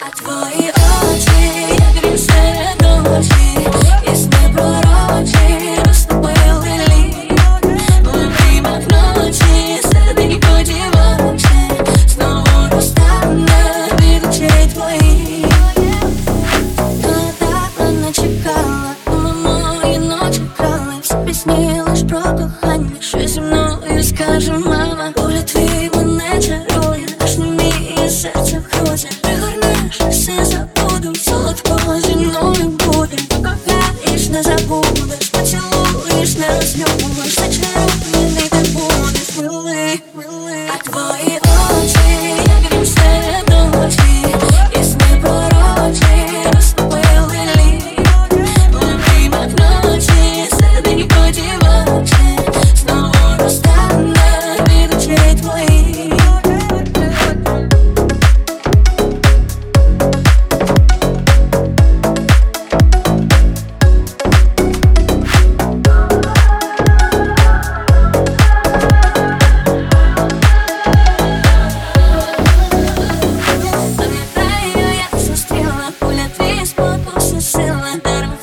А твої очі, як він серед ночі, ясне пророчі, розтопили лід У обіймах ночі, середині подівочі Знову розтане від очей твоїх Вона так мене чекала, коли мої ночі крали Всі пісні лиш про кохання, що зі мною скаже зимою будет Покохаешь, не забудешь. Поцелуешь, не разлюбишь Зачарованный ты будешь, милый, милый А твои Даром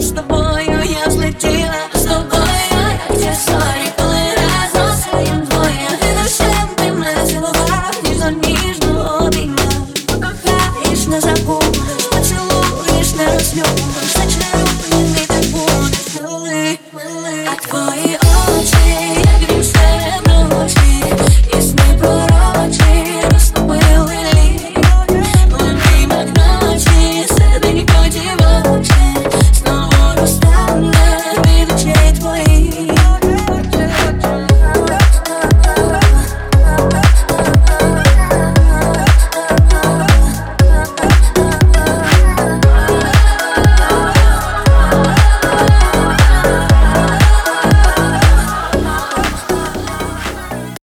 З тобою я злетіла. З тобою як сорі разом своїм двоє. Ти душем ти мене цілував? Ніжно ніжно обіймав. Покохаєш, не забув. Поцілуєш, не розлюб